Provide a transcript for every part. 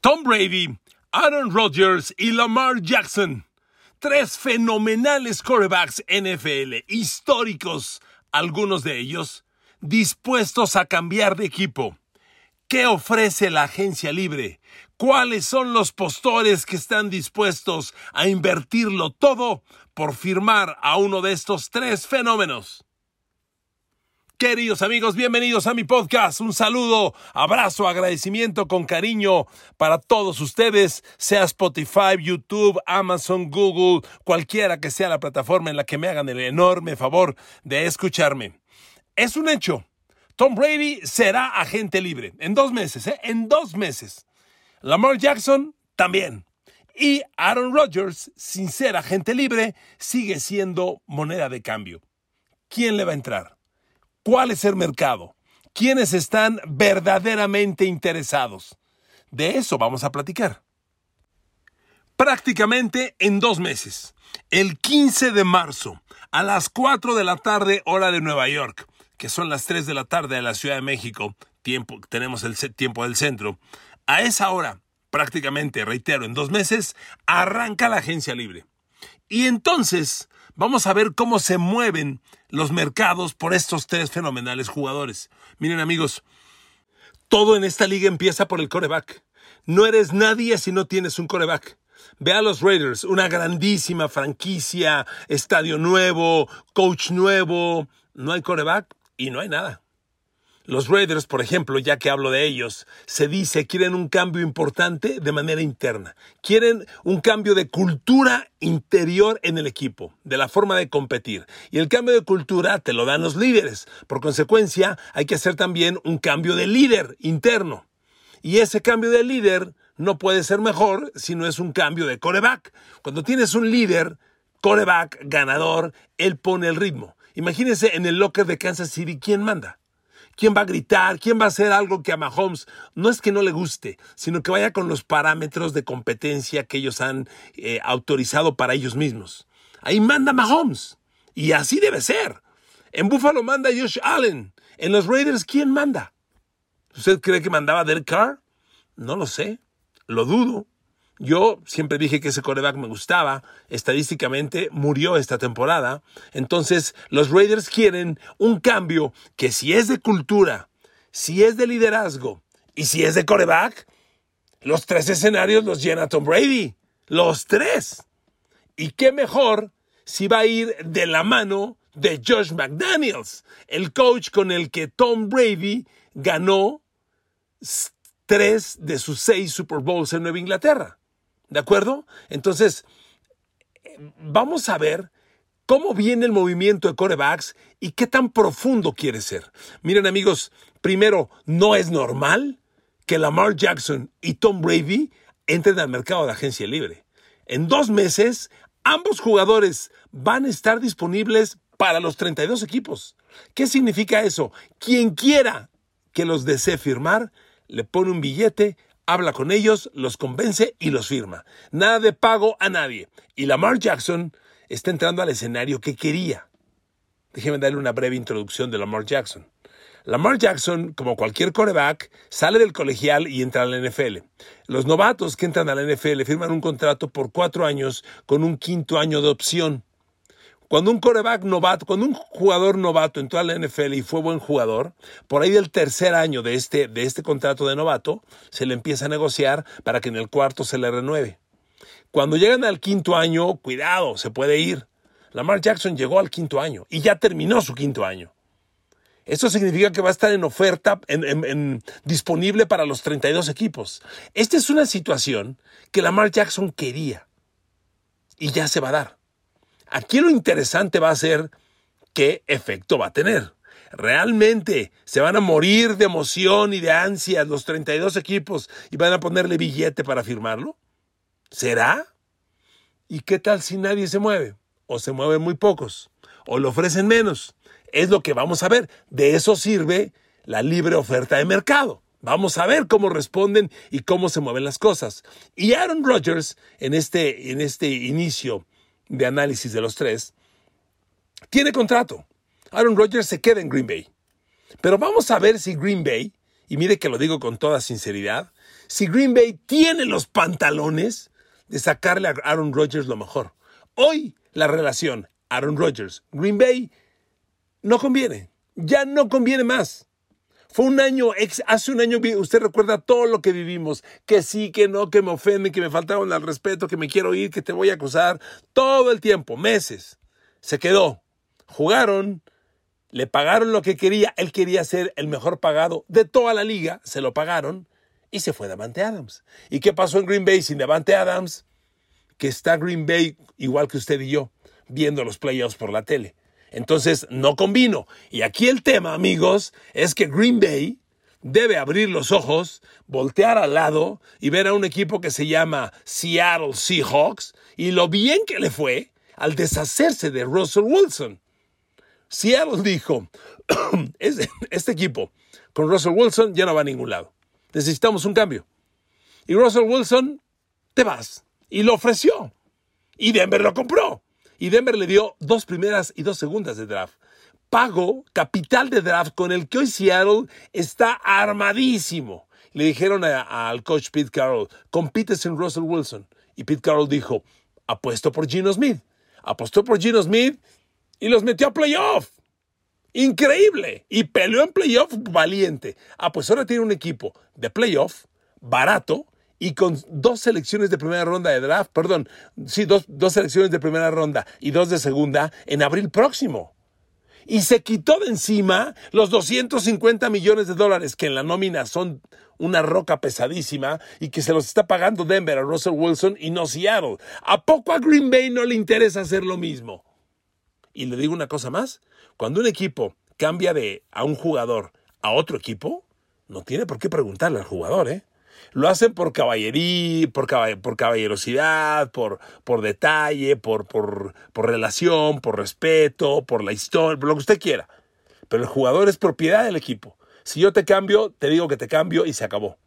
Tom Brady, Aaron Rodgers y Lamar Jackson. Tres fenomenales quarterbacks NFL, históricos, algunos de ellos, dispuestos a cambiar de equipo. ¿Qué ofrece la agencia libre? ¿Cuáles son los postores que están dispuestos a invertirlo todo por firmar a uno de estos tres fenómenos? Queridos amigos, bienvenidos a mi podcast. Un saludo, abrazo, agradecimiento con cariño para todos ustedes, sea Spotify, YouTube, Amazon, Google, cualquiera que sea la plataforma en la que me hagan el enorme favor de escucharme. Es un hecho. Tom Brady será agente libre en dos meses, ¿eh? En dos meses. Lamar Jackson también. Y Aaron Rodgers, sin ser agente libre, sigue siendo moneda de cambio. ¿Quién le va a entrar? ¿Cuál es el mercado? ¿Quiénes están verdaderamente interesados? De eso vamos a platicar. Prácticamente en dos meses, el 15 de marzo, a las 4 de la tarde, hora de Nueva York, que son las 3 de la tarde de la Ciudad de México, tiempo, tenemos el tiempo del centro, a esa hora, prácticamente, reitero, en dos meses, arranca la agencia libre. Y entonces vamos a ver cómo se mueven los mercados por estos tres fenomenales jugadores. Miren amigos, todo en esta liga empieza por el coreback. No eres nadie si no tienes un coreback. Ve a los Raiders, una grandísima franquicia, estadio nuevo, coach nuevo, no hay coreback y no hay nada. Los Raiders, por ejemplo, ya que hablo de ellos, se dice quieren un cambio importante de manera interna. Quieren un cambio de cultura interior en el equipo, de la forma de competir. Y el cambio de cultura te lo dan los líderes. Por consecuencia, hay que hacer también un cambio de líder interno. Y ese cambio de líder no puede ser mejor si no es un cambio de coreback. Cuando tienes un líder, coreback, ganador, él pone el ritmo. Imagínense en el locker de Kansas City, ¿quién manda? Quién va a gritar, quién va a hacer algo que a Mahomes no es que no le guste, sino que vaya con los parámetros de competencia que ellos han eh, autorizado para ellos mismos. Ahí manda Mahomes. Y así debe ser. En Buffalo manda Josh Allen. En los Raiders, ¿quién manda? ¿Usted cree que mandaba Derek Carr? No lo sé. Lo dudo. Yo siempre dije que ese coreback me gustaba. Estadísticamente murió esta temporada. Entonces, los Raiders quieren un cambio que si es de cultura, si es de liderazgo y si es de coreback, los tres escenarios los llena Tom Brady. Los tres. Y qué mejor si va a ir de la mano de Josh McDaniels, el coach con el que Tom Brady ganó tres de sus seis Super Bowls en Nueva Inglaterra. ¿De acuerdo? Entonces, vamos a ver cómo viene el movimiento de corebacks y qué tan profundo quiere ser. Miren amigos, primero, no es normal que Lamar Jackson y Tom Brady entren al mercado de agencia libre. En dos meses, ambos jugadores van a estar disponibles para los 32 equipos. ¿Qué significa eso? Quien quiera que los desee firmar, le pone un billete habla con ellos, los convence y los firma. Nada de pago a nadie. Y Lamar Jackson está entrando al escenario que quería. Déjeme darle una breve introducción de Lamar Jackson. Lamar Jackson, como cualquier coreback, sale del colegial y entra a la NFL. Los novatos que entran a la NFL firman un contrato por cuatro años con un quinto año de opción. Cuando un coreback novato, cuando un jugador novato entró a la NFL y fue buen jugador, por ahí del tercer año de este, de este contrato de novato, se le empieza a negociar para que en el cuarto se le renueve. Cuando llegan al quinto año, cuidado, se puede ir. Lamar Jackson llegó al quinto año y ya terminó su quinto año. Esto significa que va a estar en oferta, en, disponible para los 32 equipos. Esta es una situación que Lamar Jackson quería y ya se va a dar. Aquí lo interesante va a ser qué efecto va a tener. ¿Realmente se van a morir de emoción y de ansias los 32 equipos y van a ponerle billete para firmarlo? ¿Será? ¿Y qué tal si nadie se mueve? ¿O se mueven muy pocos? ¿O lo ofrecen menos? Es lo que vamos a ver. De eso sirve la libre oferta de mercado. Vamos a ver cómo responden y cómo se mueven las cosas. Y Aaron Rodgers, en este, en este inicio de análisis de los tres, tiene contrato. Aaron Rodgers se queda en Green Bay. Pero vamos a ver si Green Bay, y mire que lo digo con toda sinceridad, si Green Bay tiene los pantalones de sacarle a Aaron Rodgers lo mejor. Hoy la relación Aaron Rodgers, Green Bay, no conviene. Ya no conviene más. Fue un año, hace un año, usted recuerda todo lo que vivimos, que sí, que no, que me ofenden, que me faltaron al respeto, que me quiero ir, que te voy a acusar, todo el tiempo, meses. Se quedó. Jugaron, le pagaron lo que quería, él quería ser el mejor pagado de toda la liga, se lo pagaron y se fue Davante Adams. ¿Y qué pasó en Green Bay sin Davante Adams? Que está Green Bay igual que usted y yo, viendo los playoffs por la tele. Entonces, no combino. Y aquí el tema, amigos, es que Green Bay debe abrir los ojos, voltear al lado y ver a un equipo que se llama Seattle Seahawks y lo bien que le fue al deshacerse de Russell Wilson. Seattle dijo, este equipo con Russell Wilson ya no va a ningún lado. Necesitamos un cambio. Y Russell Wilson, te vas. Y lo ofreció. Y Denver lo compró y Denver le dio dos primeras y dos segundas de draft. Pago capital de draft con el que hoy Seattle está armadísimo. Le dijeron al coach Pete Carroll, compites en Russell Wilson. Y Pete Carroll dijo, apuesto por Gino Smith. Apostó por Gino Smith y los metió a playoff. Increíble. Y peleó en playoff valiente. Ah, pues ahora tiene un equipo de playoff barato y con dos selecciones de primera ronda de draft, perdón, sí, dos, dos selecciones de primera ronda y dos de segunda en abril próximo. Y se quitó de encima los 250 millones de dólares que en la nómina son una roca pesadísima y que se los está pagando Denver a Russell Wilson y no Seattle. ¿A poco a Green Bay no le interesa hacer lo mismo? Y le digo una cosa más, cuando un equipo cambia de a un jugador a otro equipo, no tiene por qué preguntarle al jugador, ¿eh? Lo hacen por caballería, por, por caballerosidad, por, por detalle, por, por, por relación, por respeto, por la historia, por lo que usted quiera. Pero el jugador es propiedad del equipo. Si yo te cambio, te digo que te cambio y se acabó.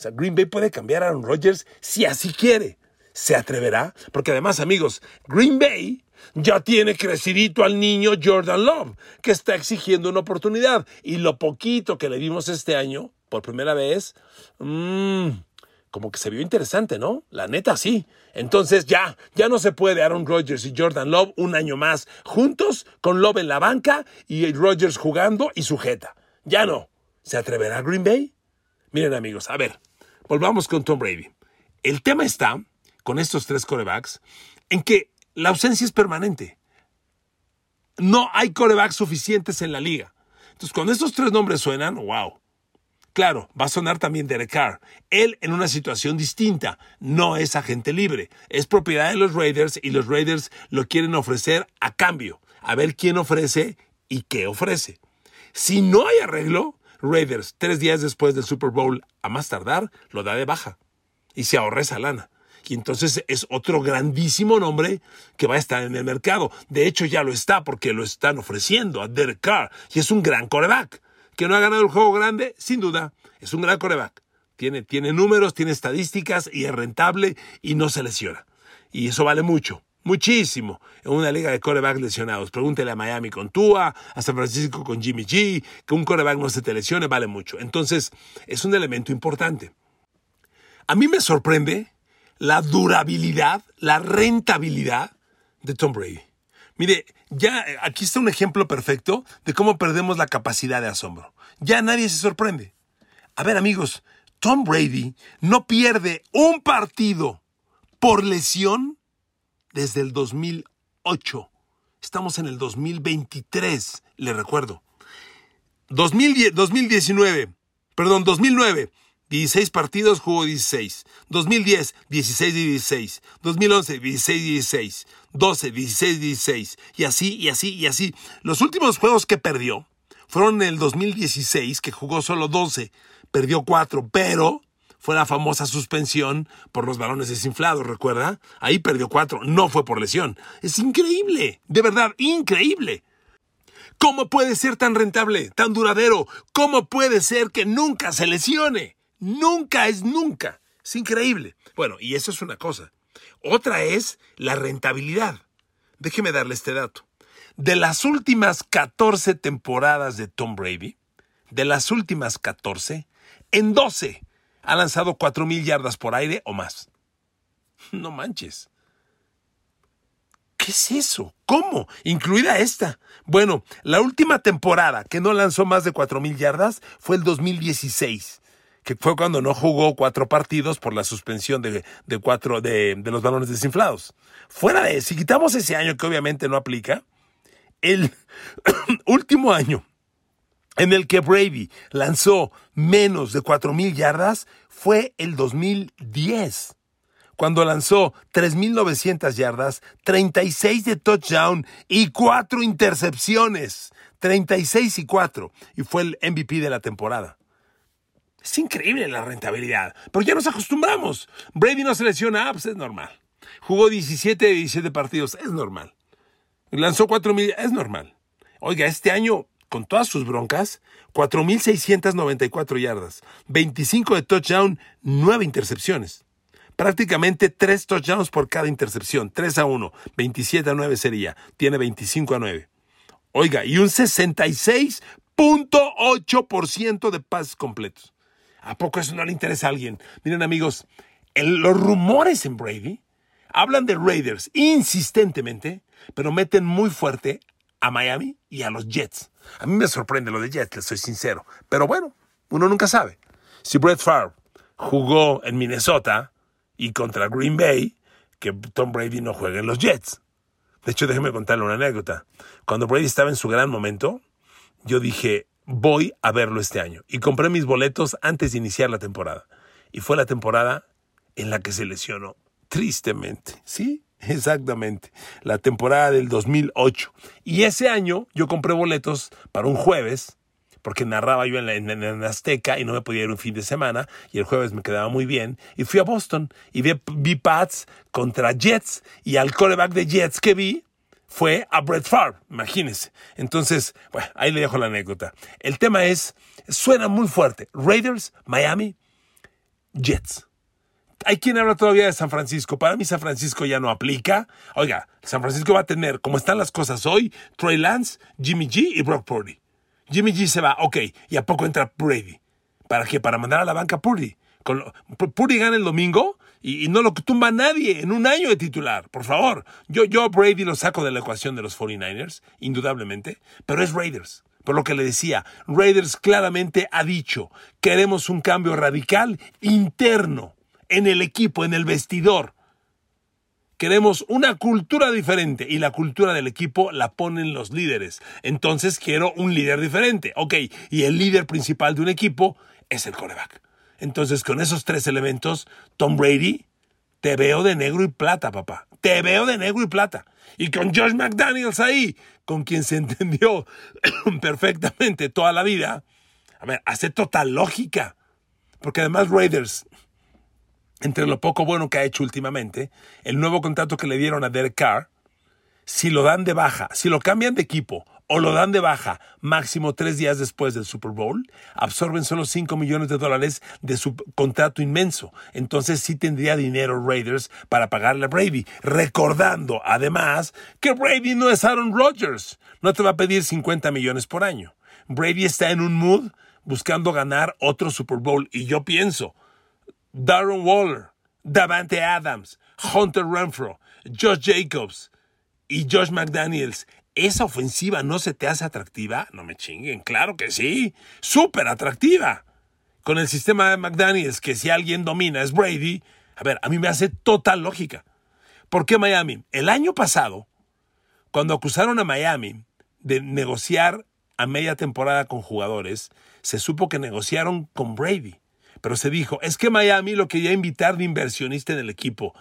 O sea, Green Bay puede cambiar a Aaron Rodgers si así quiere. ¿Se atreverá? Porque además, amigos, Green Bay ya tiene crecidito al niño Jordan Love, que está exigiendo una oportunidad. Y lo poquito que le vimos este año, por primera vez, mmm, como que se vio interesante, ¿no? La neta, sí. Entonces ya, ya no se puede Aaron Rodgers y Jordan Love un año más juntos, con Love en la banca y Rodgers jugando y sujeta. Ya no. ¿Se atreverá Green Bay? Miren amigos, a ver, volvamos con Tom Brady. El tema está, con estos tres corebacks, en que la ausencia es permanente. No hay corebacks suficientes en la liga. Entonces, cuando estos tres nombres suenan, wow, Claro, va a sonar también Derek Carr. Él en una situación distinta. No es agente libre. Es propiedad de los Raiders y los Raiders lo quieren ofrecer a cambio. A ver quién ofrece y qué ofrece. Si no hay arreglo, Raiders, tres días después del Super Bowl, a más tardar, lo da de baja. Y se ahorra esa lana. Y entonces es otro grandísimo nombre que va a estar en el mercado. De hecho, ya lo está porque lo están ofreciendo a Derek Carr. Y es un gran coreback que no ha ganado el juego grande, sin duda, es un gran coreback. Tiene, tiene números, tiene estadísticas y es rentable y no se lesiona. Y eso vale mucho, muchísimo, en una liga de corebacks lesionados. Pregúntele a Miami con Tua, a San Francisco con Jimmy G, que un coreback no se te lesione, vale mucho. Entonces, es un elemento importante. A mí me sorprende la durabilidad, la rentabilidad de Tom Brady. Mire, ya eh, aquí está un ejemplo perfecto de cómo perdemos la capacidad de asombro. Ya nadie se sorprende. A ver amigos, Tom Brady no pierde un partido por lesión desde el 2008. Estamos en el 2023, le recuerdo. 2019, perdón, 2009, 16 partidos jugó 16. 2010, 16 y 16. 2011, 16 y 16. 12, 16 16. Y así, y así, y así. Los últimos juegos que perdió fueron en el 2016, que jugó solo 12. Perdió 4, pero fue la famosa suspensión por los balones desinflados, ¿recuerda? Ahí perdió 4, no fue por lesión. Es increíble, de verdad, increíble. ¿Cómo puede ser tan rentable, tan duradero? ¿Cómo puede ser que nunca se lesione? Nunca es nunca. Es increíble. Bueno, y eso es una cosa. Otra es la rentabilidad. Déjeme darle este dato. De las últimas 14 temporadas de Tom Brady, de las últimas 14, en 12 ha lanzado 4.000 yardas por aire o más. No manches. ¿Qué es eso? ¿Cómo? Incluida esta. Bueno, la última temporada que no lanzó más de 4.000 yardas fue el 2016, que fue cuando no jugó cuatro partidos por la suspensión de, cuatro, de, de los balones desinflados. Fuera de, si quitamos ese año que obviamente no aplica, el último año en el que Brady lanzó menos de 4.000 yardas fue el 2010 cuando lanzó 3.900 yardas, 36 de touchdown y 4 intercepciones. 36 y 4. Y fue el MVP de la temporada. Es increíble la rentabilidad. Pero ya nos acostumbramos. Brady no se lesiona, pues es normal. Jugó 17 de 17 partidos, es normal. Lanzó 4.000, es normal. Oiga, este año, con todas sus broncas, 4.694 yardas, 25 de touchdown, 9 intercepciones prácticamente tres touchdowns por cada intercepción, 3 a 1, 27 a 9 sería, tiene 25 a 9. Oiga, y un 66.8% de pases completos. ¿A poco eso no le interesa a alguien? Miren amigos, los rumores en Brady hablan de Raiders insistentemente, pero meten muy fuerte a Miami y a los Jets. A mí me sorprende lo de Jets, les soy sincero. Pero bueno, uno nunca sabe. Si Brett Favre jugó en Minnesota, y contra Green Bay que Tom Brady no juegue en los Jets. De hecho, déjeme contarle una anécdota. Cuando Brady estaba en su gran momento, yo dije, voy a verlo este año. Y compré mis boletos antes de iniciar la temporada. Y fue la temporada en la que se lesionó. Tristemente. Sí, exactamente. La temporada del 2008. Y ese año yo compré boletos para un jueves porque narraba yo en, la, Azteca y no me podía ir un fin de semana y el jueves me quedaba muy bien y fui a Boston y vi, vi Pats contra Jets y al coreback de Jets que vi fue a Brett Favre, imagínense. Entonces, bueno, ahí le dejo la anécdota. El tema es, suena muy fuerte. Raiders, Miami, Jets. Hay quien habla todavía de San Francisco. Para mí San Francisco ya no aplica. Oiga, San Francisco va a tener, como están las cosas hoy, Trey Lance, Jimmy G y Brock Purdy. Jimmy G se va, ok, y a poco entra Brady. ¿Para qué? Para mandar a la banca Purdy. Purdy gana el domingo y, no lo tumba nadie en un año de titular, por favor. Yo, yo Brady lo saco de la ecuación de los 49ers, indudablemente, pero es Raiders. Por lo que le decía, Raiders claramente ha dicho, queremos un cambio radical interno en el equipo, en el vestidor. Queremos una cultura diferente y la cultura del equipo la ponen los líderes. Entonces quiero un líder diferente. Ok, y el líder principal de un equipo es el coreback. Entonces con esos tres elementos, Tom Brady, te veo de negro y plata, papá. Te veo de negro y plata. Y con Josh McDaniels ahí, con quien se entendió perfectamente toda la vida. A ver, hace total lógica. Porque además Raiders entre lo poco bueno que ha hecho últimamente, el nuevo contrato que le dieron a Derek Carr, si lo dan de baja, si lo cambian de equipo o lo dan de baja máximo tres días después del Super Bowl, absorben solo 5 millones de dólares de su contrato inmenso. Entonces sí tendría dinero Raiders para pagarle a Brady. Recordando además que Brady no es Aaron Rodgers. No te va a pedir 50 millones por año. Brady está en un mood buscando ganar otro Super Bowl. Y yo pienso, Darren Waller, Davante Adams, Hunter Renfro, Josh Jacobs y Josh McDaniels. ¿Esa ofensiva no se te hace atractiva? No me chinguen, claro que sí, súper atractiva. Con el sistema de McDaniels, que si alguien domina es Brady, a ver, a mí me hace total lógica. ¿Por qué Miami? El año pasado, cuando acusaron a Miami de negociar a media temporada con jugadores, se supo que negociaron con Brady pero se dijo, es que Miami lo quería invitar de inversionista en el equipo.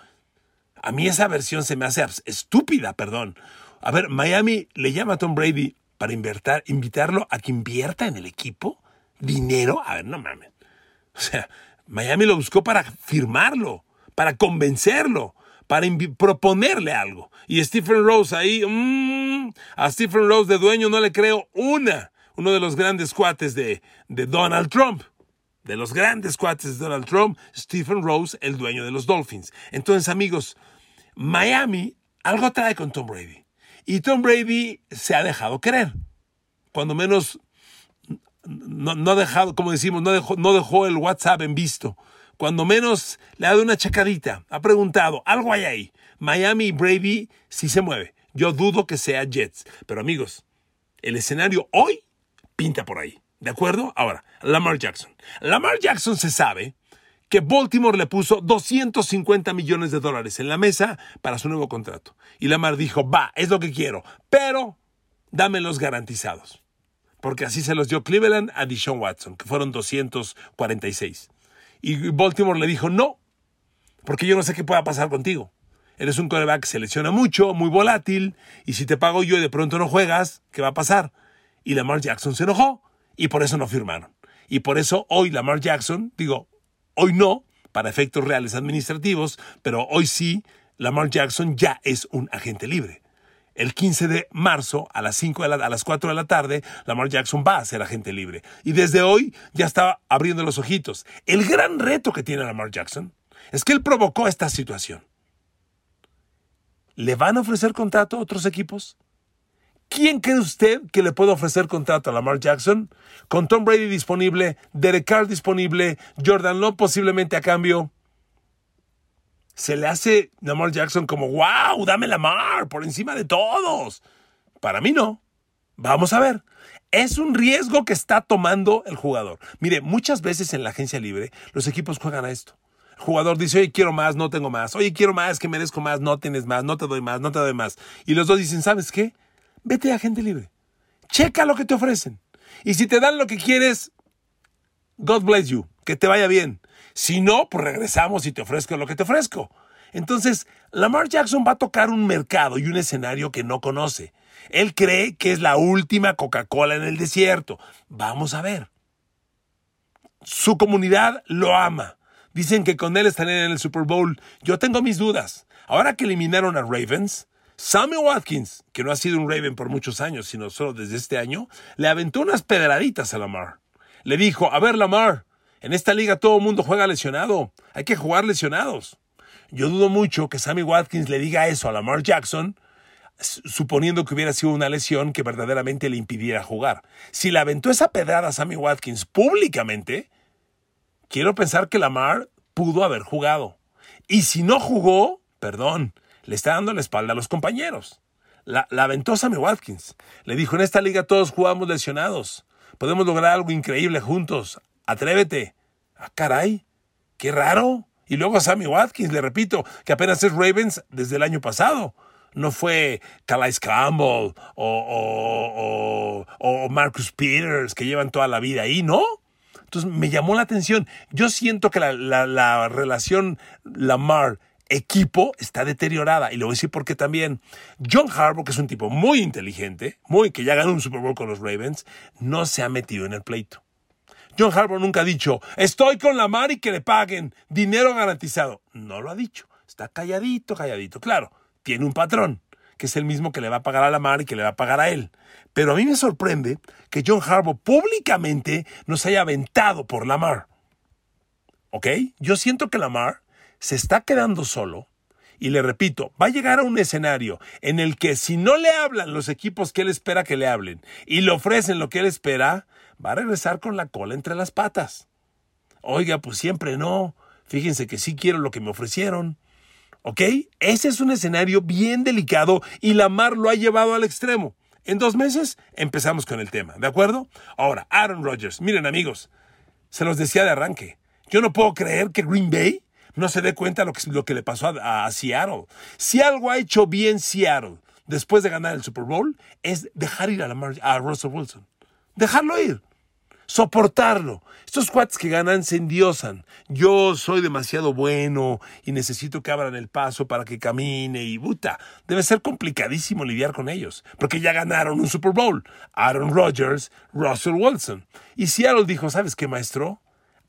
A mí esa versión se me hace estúpida, perdón. A ver, Miami le llama a Tom Brady para invitarlo a que invierta en el equipo. ¿Dinero? A ver, no mames. O sea, Miami lo buscó para firmarlo, para convencerlo, para proponerle algo. Y Stephen Rose ahí, mmm, a Stephen Rose de dueño no le creo una. Uno de los grandes cuates de, de Donald Trump de los grandes cuates de Donald Trump, Stephen Rose, el dueño de los Dolphins. Entonces, amigos, Miami algo trae con Tom Brady. Y Tom Brady se ha dejado querer. Cuando menos no, ha dejado, como decimos, no dejó, no dejó el WhatsApp en visto. cuando menos le ha dado una chacadita, ha preguntado, algo hay ahí. Miami y Brady sí se mueve. Yo dudo que sea Jets. Pero amigos, el escenario hoy pinta por ahí. ¿De acuerdo? Ahora, Lamar Jackson. Lamar Jackson se sabe que Baltimore le puso 250 millones de dólares en la mesa para su nuevo contrato. Y Lamar dijo, va, es lo que quiero, pero dámelos garantizados. Porque así se los dio Cleveland a Deshaun Watson, que fueron 246. Y Baltimore le dijo, no, porque yo no sé qué pueda pasar contigo. Eres un coreback que se lesiona mucho, muy volátil, y si te pago yo y de pronto no juegas, ¿qué va a pasar? Y Lamar Jackson se enojó y por eso no firmaron. Y por eso hoy Lamar Jackson, digo, hoy no, para efectos reales administrativos, pero hoy sí, Lamar Jackson ya es un agente libre. El 15 de marzo a las, 5 de a las 4 de la tarde, Lamar Jackson va a ser agente libre. Y desde hoy ya está abriendo los ojitos. El gran reto que tiene Lamar Jackson es que él provocó esta situación. ¿Le van a ofrecer contrato a otros equipos? ¿Quién cree usted que le puede ofrecer contrato a Lamar Jackson? Con Tom Brady disponible, Derek Carr disponible, Jordan Love posiblemente a cambio. Se le hace Lamar Jackson como, wow, dame Lamar por encima de todos. Para mí no. Vamos a ver. Es un riesgo que está tomando el jugador. Mire, muchas veces en la agencia libre los equipos juegan a esto. El jugador dice, oye, quiero más, no tengo más. Oye, quiero más, que merezco más, no tienes más, no te doy más, no te doy más. Y los dos dicen, ¿sabes qué? Vete a gente libre. Checa lo que te ofrecen. Y si te dan lo que quieres, God bless you, que te vaya bien. Si no, pues regresamos y te ofrezco lo que te ofrezco. Entonces, Lamar Jackson va a tocar un mercado y un escenario que no conoce. Él cree que es la última Coca-Cola en el desierto. Vamos a ver. Su comunidad lo ama. Dicen que con él estarán en el Super Bowl. Yo tengo mis dudas. Ahora que eliminaron a Ravens, Sammy Watkins, que no ha sido un Raven por muchos años, sino solo desde este año, le aventó unas pedraditas a Lamar. Le dijo, a ver Lamar, en esta liga todo el mundo juega lesionado, hay que jugar lesionados. Yo dudo mucho que Sammy Watkins le diga eso a Lamar Jackson, suponiendo que hubiera sido una lesión que verdaderamente le impidiera jugar. Si le aventó esa pedrada a Sammy Watkins públicamente, quiero pensar que Lamar pudo haber jugado. Y si no jugó, perdón, le está dando la espalda a los compañeros. La, la aventó Sammy Watkins. Le dijo, en esta liga todos jugamos lesionados. Podemos lograr algo increíble juntos. Atrévete. Ah, caray. Qué raro. Y luego a Sammy Watkins, le repito, que apenas es Ravens desde el año pasado. No fue Calais Campbell o, o, Marcus Peters que llevan toda la vida ahí, ¿no? Entonces me llamó la atención. Yo siento que la, la relación Lamar equipo está deteriorada. Y le voy a decir por qué también. John Harbaugh, que es un tipo muy inteligente, muy que ya ganó un Super Bowl con los Ravens, no se ha metido en el pleito. John Harbaugh nunca ha dicho, estoy con la mar y que le paguen, dinero garantizado. No lo ha dicho. Está calladito, calladito. Claro, tiene un patrón, que es el mismo que le va a pagar a la mar y que le va a pagar a él. Pero a mí me sorprende que John Harbaugh públicamente no se haya aventado por la mar. ¿Ok? Yo siento que la mar se está quedando solo, y le repito, va a llegar a un escenario en el que si no le hablan los equipos que él espera que le hablen y le ofrecen lo que él espera, va a regresar con la cola entre las patas. Oiga, pues siempre no. Fíjense que sí quiero lo que me ofrecieron. ¿Ok? Ese es un escenario bien delicado y Lamar lo ha llevado al extremo. En dos meses empezamos con el tema, ¿de acuerdo? Ahora, Aaron Rodgers. Miren amigos, se los decía de arranque. Yo no puedo creer que Green Bay no se dé cuenta lo que, lo que le pasó a, Seattle. Si algo ha hecho bien Seattle después de ganar el Super Bowl es dejar ir a, Russell Wilson. Dejarlo ir. Soportarlo. Estos cuates que ganan se endiosan. Yo soy demasiado bueno y necesito que abran el paso para que camine y buta. Debe ser complicadísimo lidiar con ellos, porque ya ganaron un Super Bowl. Aaron Rodgers, Russell Wilson. Y Seattle dijo, ¿sabes qué, maestro?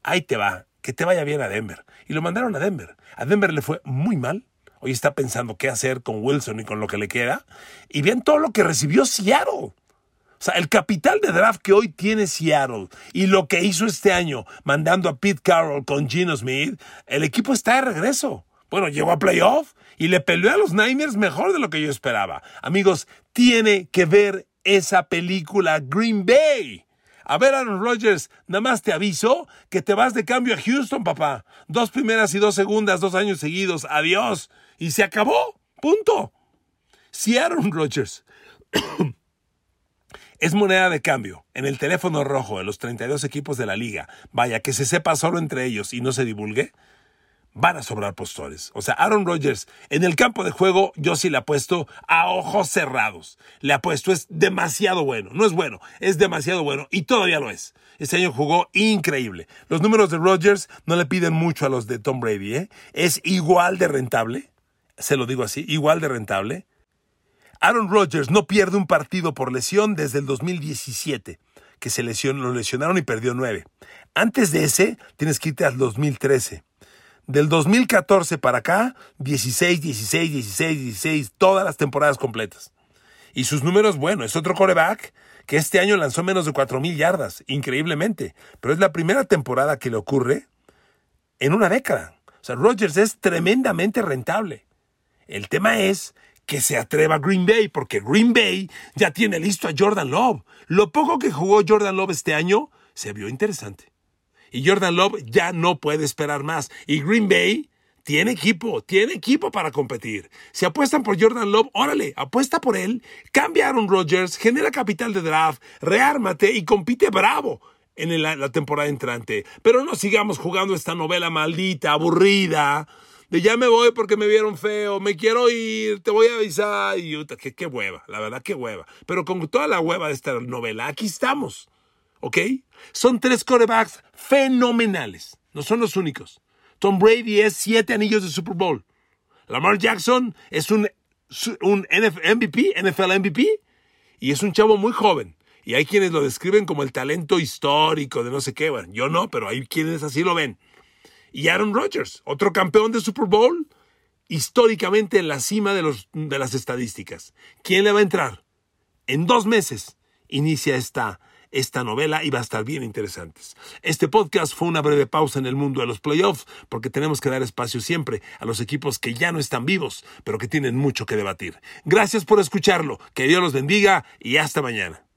Ahí te va que te vaya bien a Denver. Y lo mandaron a Denver. A Denver le fue muy mal. Hoy está pensando qué hacer con Wilson y con lo que le queda. Y bien todo lo que recibió Seattle. O sea, el capital de draft que hoy tiene Seattle y lo que hizo este año mandando a Pete Carroll con Gino Smith, el equipo está de regreso. Bueno, llegó a playoff y le peleó a los Niners mejor de lo que yo esperaba. Amigos, tiene que ver esa película Green Bay. A ver, Aaron Rodgers, nada más te aviso que te vas de cambio a Houston, papá. Dos primeras y dos segundas, dos años seguidos. Adiós. Y se acabó. Punto. Si Aaron Rodgers es moneda de cambio en el teléfono rojo de los 32 equipos de la liga, vaya, que se sepa solo entre ellos y no se divulgue, van a sobrar postores. O sea, Aaron Rodgers en el campo de juego yo sí le apuesto a ojos cerrados. Le apuesto, es demasiado bueno. No es bueno, es demasiado bueno y todavía lo es. Este año jugó increíble. Los números de Rodgers no le piden mucho a los de Tom Brady. ¿eh? Es igual de rentable, se lo digo así, igual de rentable. Aaron Rodgers no pierde un partido por lesión desde el 2017, que se lesionó, lo lesionaron y perdió nueve. Antes de ese, tienes que irte al 2013. Del 2014 para acá, 16, 16, 16, 16, todas las temporadas completas. Y sus números, bueno, es otro coreback que este año lanzó menos de 4.000 yardas, increíblemente. Pero es la primera temporada que le ocurre en una década. O sea, Rodgers es tremendamente rentable. El tema es que se atreva Green Bay, porque Green Bay ya tiene listo a Jordan Love. Lo poco que jugó Jordan Love este año se vio interesante. Y Jordan Love ya no puede esperar más. Y Green Bay tiene equipo, tiene equipo para competir. Si apuestan por Jordan Love, órale, apuesta por él, cambia a Rodgers, genera capital de draft, reármate y compite bravo en la, la temporada entrante. Pero no sigamos jugando esta novela maldita, aburrida de ya me voy porque me vieron feo, me quiero ir, te voy a avisar. Y qué, qué hueva, la verdad, qué hueva. Pero con toda la hueva de esta novela, aquí estamos. ¿Ok? Son tres corebacks fenomenales. No son los únicos. Tom Brady es siete anillos de Super Bowl. Lamar Jackson es un, un MVP, NFL MVP, y es un chavo muy joven. Y hay quienes lo describen como el talento histórico de no sé qué. Yo no, pero hay quienes así lo ven. Y Aaron Rodgers, otro campeón de Super Bowl, históricamente en la cima de, los, de las estadísticas. ¿Quién le va a entrar? En dos meses inicia esta esta novela y va a estar bien interesante. Este podcast fue una breve pausa en el mundo de los playoffs porque tenemos que dar espacio siempre a los equipos que ya no están vivos, pero que tienen mucho que debatir. Gracias por escucharlo, que Dios los bendiga y hasta mañana.